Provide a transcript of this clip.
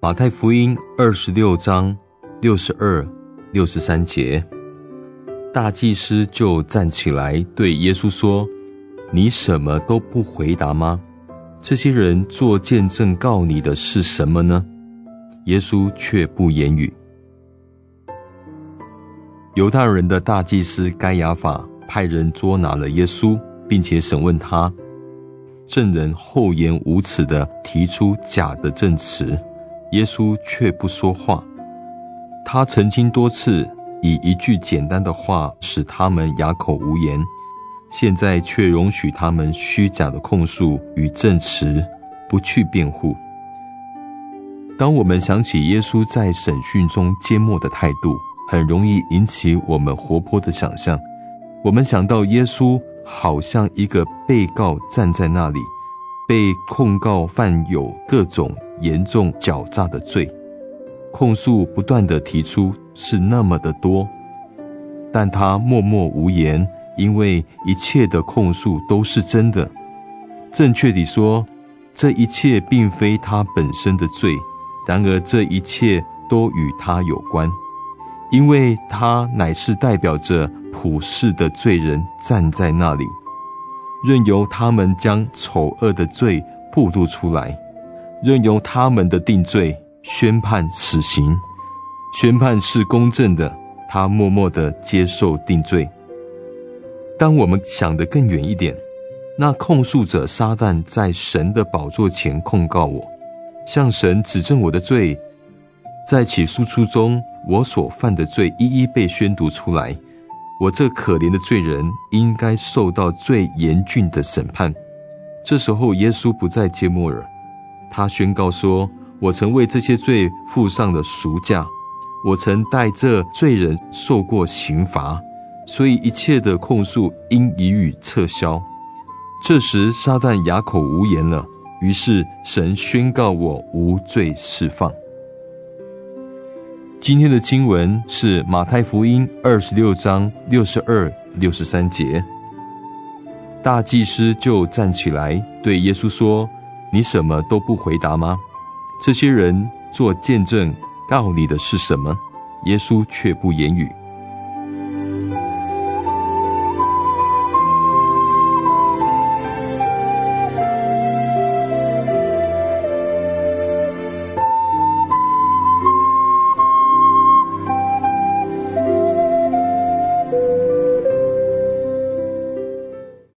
马太福音二十六章六十二、六十三节，大祭司就站起来对耶稣说：“你什么都不回答吗？这些人做见证告你的是什么呢？”耶稣却不言语。犹太人的大祭司该亚法派人捉拿了耶稣，并且审问他。证人厚颜无耻地提出假的证词，耶稣却不说话。他曾经多次以一句简单的话使他们哑口无言，现在却容许他们虚假的控诉与证词，不去辩护。当我们想起耶稣在审讯中缄默的态度，很容易引起我们活泼的想象。我们想到耶稣。好像一个被告站在那里，被控告犯有各种严重狡诈的罪，控诉不断地提出，是那么的多，但他默默无言，因为一切的控诉都是真的。正确地说，这一切并非他本身的罪，然而这一切都与他有关，因为他乃是代表着。普世的罪人站在那里，任由他们将丑恶的罪曝露出来，任由他们的定罪宣判死刑，宣判是公正的，他默默地接受定罪。当我们想得更远一点，那控诉者撒旦在神的宝座前控告我，向神指证我的罪，在起诉书中我所犯的罪一一被宣读出来。我这可怜的罪人应该受到最严峻的审判。这时候，耶稣不再缄默了，他宣告说：“我曾为这些罪付上了赎价，我曾代这罪人受过刑罚，所以一切的控诉应予以撤销。”这时，撒旦哑口无言了。于是，神宣告我无罪释放。今天的经文是马太福音二十六章六十二、六十三节。大祭司就站起来对耶稣说：“你什么都不回答吗？这些人做见证告你的是什么？”耶稣却不言语。